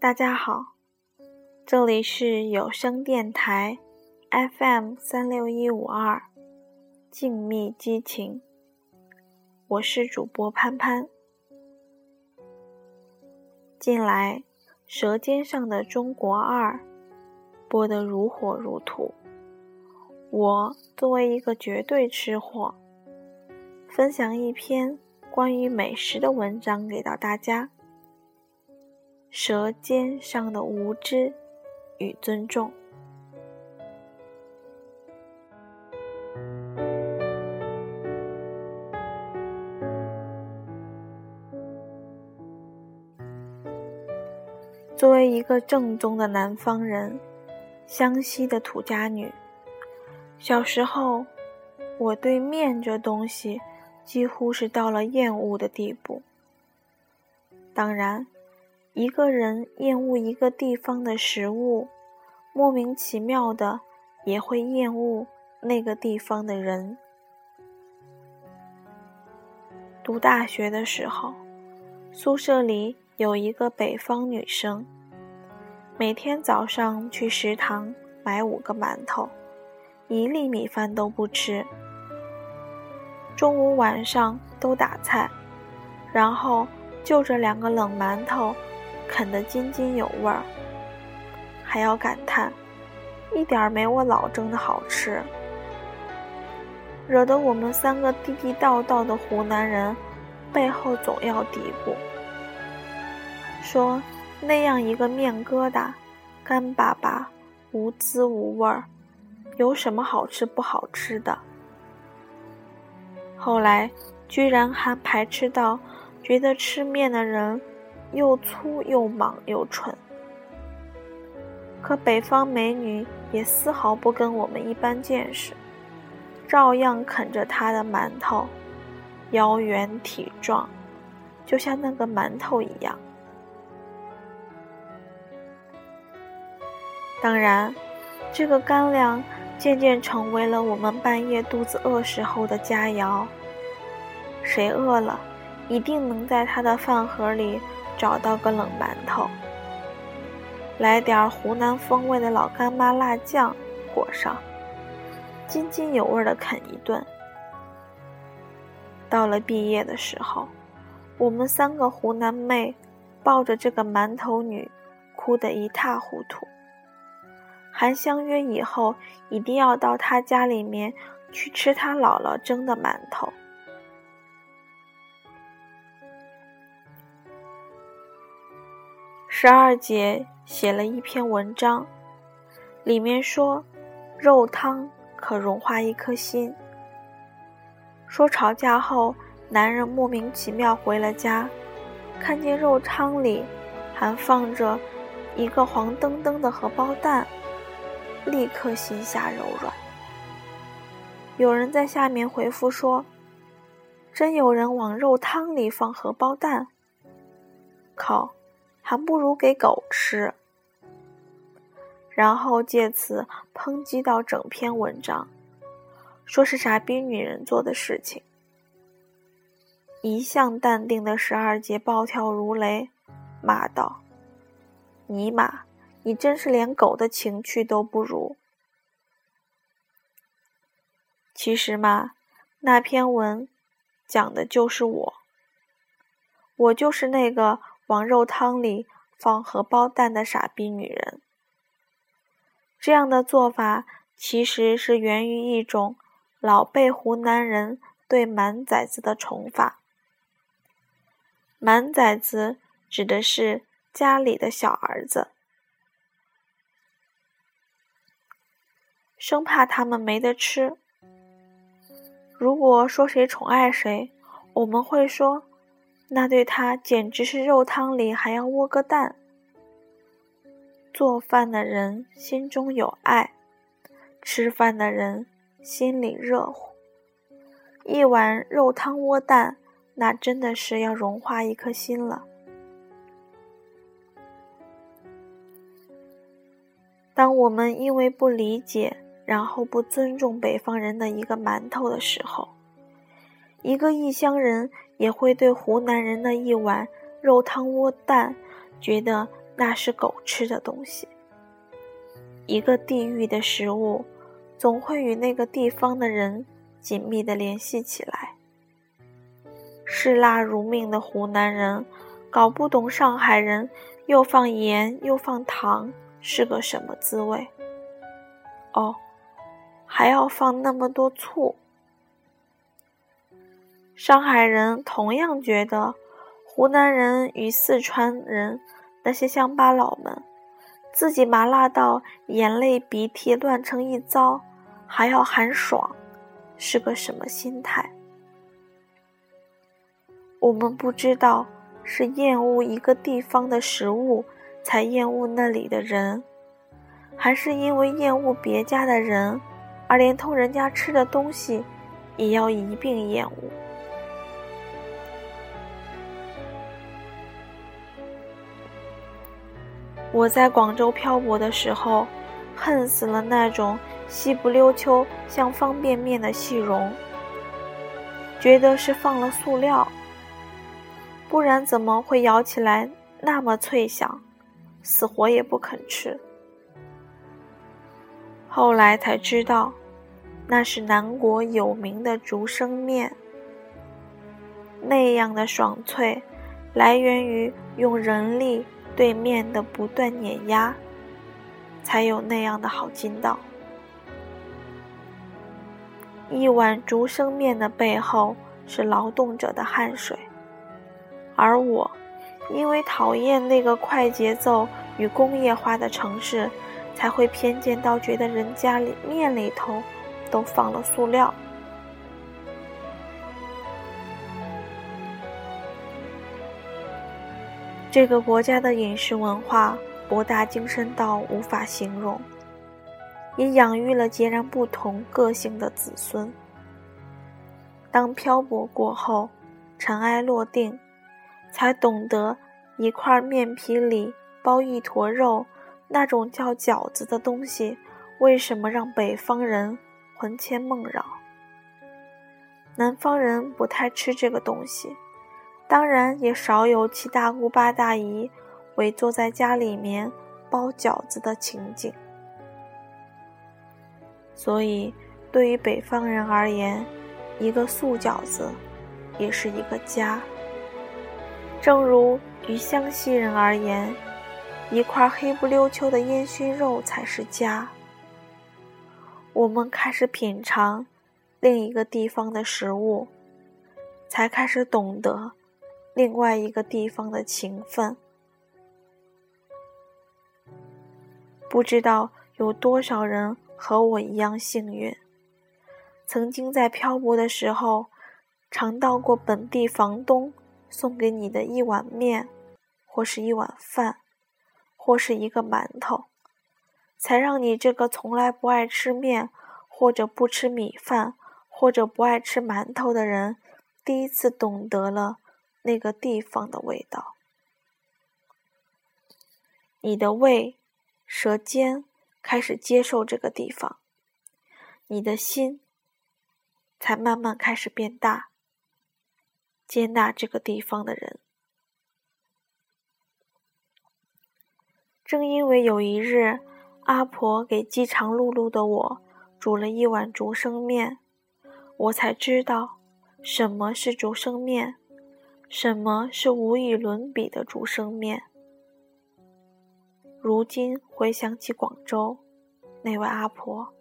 大家好，这里是有声电台 FM 三六一五二，静谧激情，我是主播潘潘。近来，《舌尖上的中国二》播得如火如荼，我作为一个绝对吃货，分享一篇关于美食的文章给到大家。舌尖上的无知与尊重。作为一个正宗的南方人，湘西的土家女，小时候我对面这东西几乎是到了厌恶的地步。当然。一个人厌恶一个地方的食物，莫名其妙的也会厌恶那个地方的人。读大学的时候，宿舍里有一个北方女生，每天早上去食堂买五个馒头，一粒米饭都不吃，中午晚上都打菜，然后就着两个冷馒头。啃得津津有味儿，还要感叹，一点儿没我老蒸的好吃，惹得我们三个地地道道的湖南人背后总要嘀咕，说那样一个面疙瘩，干巴巴，无滋无味儿，有什么好吃不好吃的？后来居然还排斥到，觉得吃面的人。又粗又莽又蠢，可北方美女也丝毫不跟我们一般见识，照样啃着她的馒头，腰圆体壮，就像那个馒头一样。当然，这个干粮渐渐成为了我们半夜肚子饿时候的佳肴。谁饿了，一定能在他的饭盒里。找到个冷馒头，来点湖南风味的老干妈辣酱裹上，津津有味的啃一顿。到了毕业的时候，我们三个湖南妹抱着这个馒头女，哭得一塌糊涂，还相约以后一定要到她家里面去吃她姥姥蒸的馒头。十二姐写了一篇文章，里面说，肉汤可融化一颗心。说吵架后，男人莫名其妙回了家，看见肉汤里还放着一个黄澄澄的荷包蛋，立刻心下柔软。有人在下面回复说：“真有人往肉汤里放荷包蛋？”靠！还不如给狗吃，然后借此抨击到整篇文章，说是傻逼女人做的事情。一向淡定的十二姐暴跳如雷，骂道：“尼玛，你真是连狗的情趣都不如！”其实嘛，那篇文讲的就是我，我就是那个。往肉汤里放荷包蛋的傻逼女人，这样的做法其实是源于一种老辈湖南人对满崽子的宠法。满崽子指的是家里的小儿子，生怕他们没得吃。如果说谁宠爱谁，我们会说。那对他简直是肉汤里还要窝个蛋。做饭的人心中有爱，吃饭的人心里热乎。一碗肉汤窝蛋，那真的是要融化一颗心了。当我们因为不理解，然后不尊重北方人的一个馒头的时候，一个异乡人也会对湖南人的一碗肉汤窝蛋觉得那是狗吃的东西。一个地域的食物，总会与那个地方的人紧密的联系起来。嗜辣如命的湖南人，搞不懂上海人又放盐又放糖是个什么滋味。哦，还要放那么多醋。上海人同样觉得，湖南人与四川人那些乡巴佬们。自己麻辣到眼泪鼻涕乱成一糟，还要喊爽，是个什么心态？我们不知道是厌恶一个地方的食物才厌恶那里的人，还是因为厌恶别家的人，而连同人家吃的东西也要一并厌恶。我在广州漂泊的时候，恨死了那种细不溜秋像方便面的细蓉，觉得是放了塑料，不然怎么会咬起来那么脆响，死活也不肯吃。后来才知道，那是南国有名的竹升面，那样的爽脆，来源于用人力。对面的不断碾压，才有那样的好筋道。一碗竹升面的背后是劳动者的汗水，而我，因为讨厌那个快节奏与工业化的城市，才会偏见到觉得人家里面里头都放了塑料。这个国家的饮食文化博大精深到无法形容，也养育了截然不同个性的子孙。当漂泊过后，尘埃落定，才懂得一块面皮里包一坨肉，那种叫饺子的东西，为什么让北方人魂牵梦绕？南方人不太吃这个东西。当然也少有七大姑八大姨围坐在家里面包饺子的情景。所以，对于北方人而言，一个素饺子也是一个家。正如于湘西人而言，一块黑不溜秋的烟熏肉才是家。我们开始品尝另一个地方的食物，才开始懂得。另外一个地方的情分，不知道有多少人和我一样幸运，曾经在漂泊的时候尝到过本地房东送给你的一碗面，或是一碗饭，或是一个馒头，才让你这个从来不爱吃面，或者不吃米饭，或者不爱吃馒头的人，第一次懂得了。那个地方的味道，你的胃、舌尖开始接受这个地方，你的心才慢慢开始变大，接纳这个地方的人。正因为有一日，阿婆给饥肠辘辘的我煮了一碗竹升面，我才知道什么是竹升面。什么是无与伦比的竹升面？如今回想起广州，那位阿婆，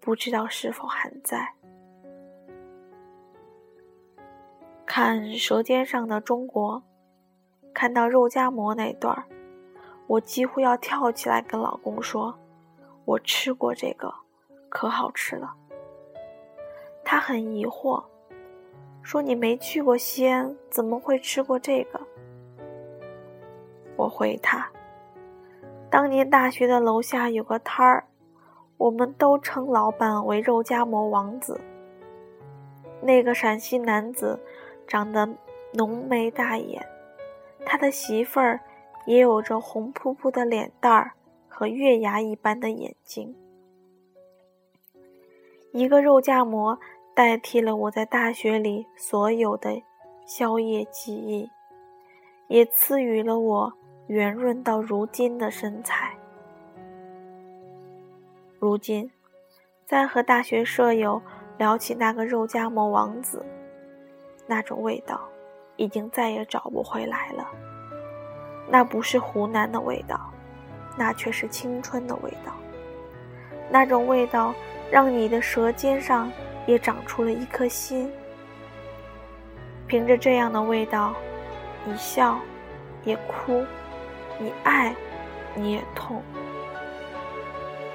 不知道是否还在。看《舌尖上的中国》，看到肉夹馍那段儿，我几乎要跳起来跟老公说：“我吃过这个，可好吃了。”他很疑惑。说你没去过西安，怎么会吃过这个？我回他：当年大学的楼下有个摊儿，我们都称老板为肉夹馍王子。那个陕西男子长得浓眉大眼，他的媳妇儿也有着红扑扑的脸蛋儿和月牙一般的眼睛。一个肉夹馍。代替了我在大学里所有的宵夜记忆，也赐予了我圆润到如今的身材。如今，在和大学舍友聊起那个肉夹馍王子，那种味道已经再也找不回来了。那不是湖南的味道，那却是青春的味道。那种味道让你的舌尖上也长出了一颗心。凭着这样的味道，你笑，也哭；你爱，你也痛。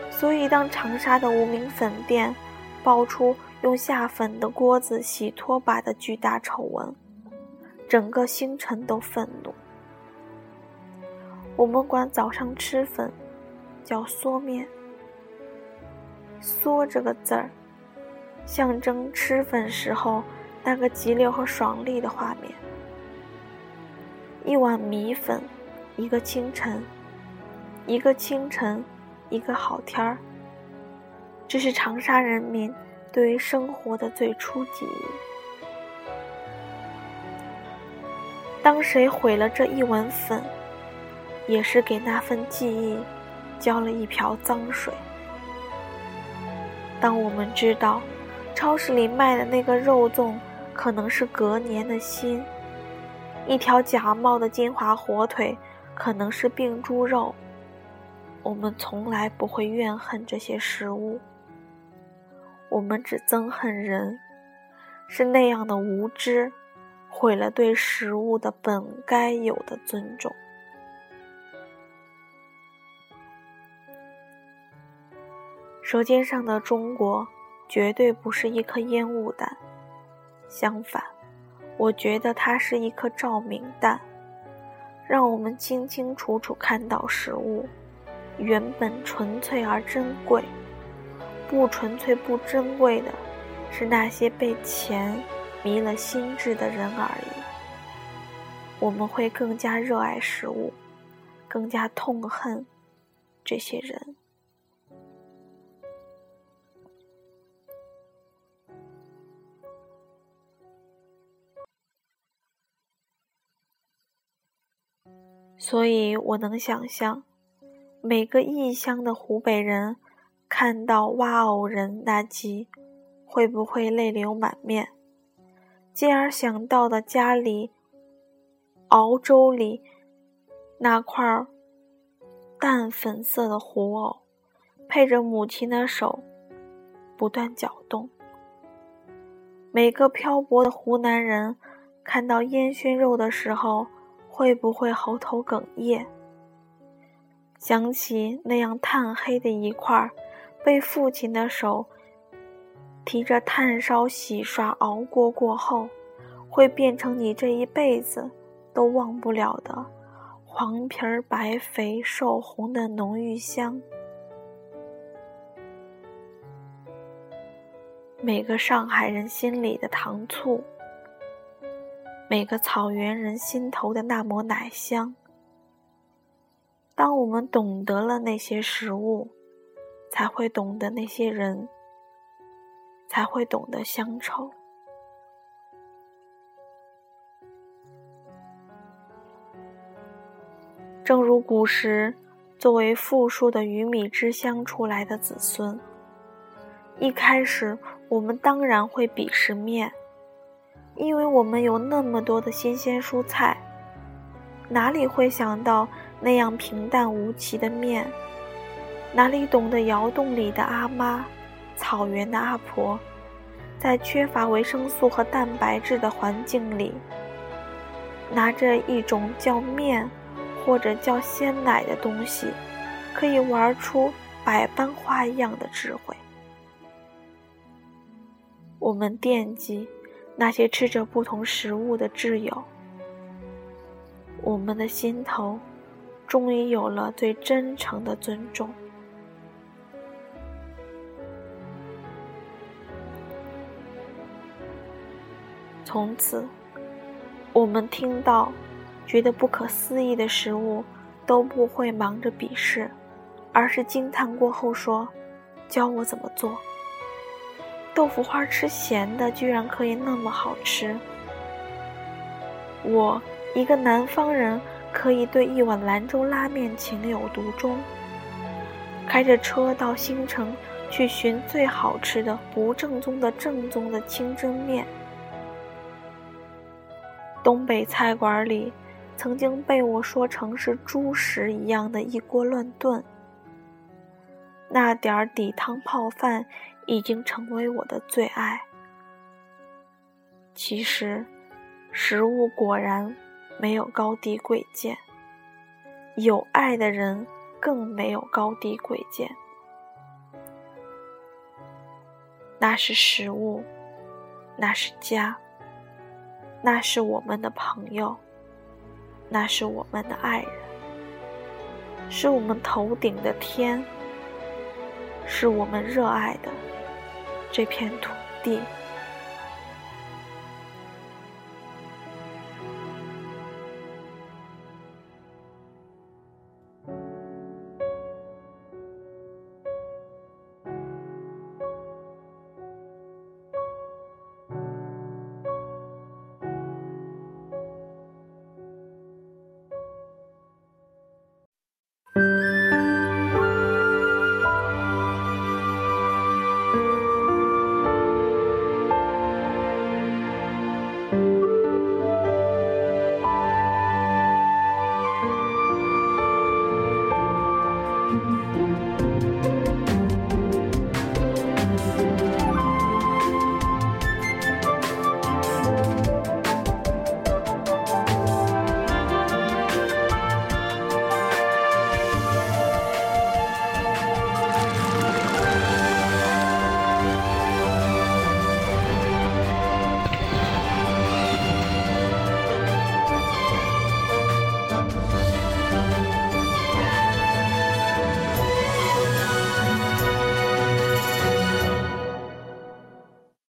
所以，当长沙的无名粉店爆出用下粉的锅子洗拖把的巨大丑闻，整个星辰都愤怒。我们管早上吃粉叫嗦面，嗦这个字儿，象征吃粉时候那个急流和爽利的画面。一碗米粉，一个清晨，一个清晨，一个好天儿。这是长沙人民对于生活的最初记忆。当谁毁了这一碗粉？也是给那份记忆浇了一瓢脏水。当我们知道超市里卖的那个肉粽可能是隔年的新，一条假冒的金华火腿可能是病猪肉，我们从来不会怨恨这些食物，我们只憎恨人，是那样的无知，毁了对食物的本该有的尊重。舌尖上的中国，绝对不是一颗烟雾弹。相反，我觉得它是一颗照明弹，让我们清清楚楚看到食物原本纯粹而珍贵。不纯粹、不珍贵的，是那些被钱迷了心智的人而已。我们会更加热爱食物，更加痛恨这些人。所以我能想象，每个异乡的湖北人看到《挖藕人》那集，会不会泪流满面，进而想到的家里熬粥里那块淡粉色的糊藕，配着母亲的手不断搅动。每个漂泊的湖南人看到烟熏肉的时候。会不会喉头哽咽？想起那样炭黑的一块，被父亲的手提着炭烧洗刷熬过过后，会变成你这一辈子都忘不了的黄皮儿白肥瘦红的浓郁香。每个上海人心里的糖醋。每个草原人心头的那抹奶香。当我们懂得了那些食物，才会懂得那些人，才会懂得乡愁。正如古时作为富庶的鱼米之乡出来的子孙，一开始我们当然会鄙视面。因为我们有那么多的新鲜蔬菜，哪里会想到那样平淡无奇的面？哪里懂得窑洞里的阿妈、草原的阿婆，在缺乏维生素和蛋白质的环境里，拿着一种叫面或者叫鲜奶的东西，可以玩出百般花样的智慧。我们惦记。那些吃着不同食物的挚友，我们的心头终于有了最真诚的尊重。从此，我们听到觉得不可思议的食物，都不会忙着鄙视，而是惊叹过后说：“教我怎么做。”豆腐花吃咸的，居然可以那么好吃。我一个南方人，可以对一碗兰州拉面情有独钟。开着车到新城去寻最好吃的不正宗的正宗的清蒸面。东北菜馆里曾经被我说成是猪食一样的一锅乱炖。那点儿底汤泡饭已经成为我的最爱。其实，食物果然没有高低贵贱，有爱的人更没有高低贵贱。那是食物，那是家，那是我们的朋友，那是我们的爱人，是我们头顶的天。是我们热爱的这片土地。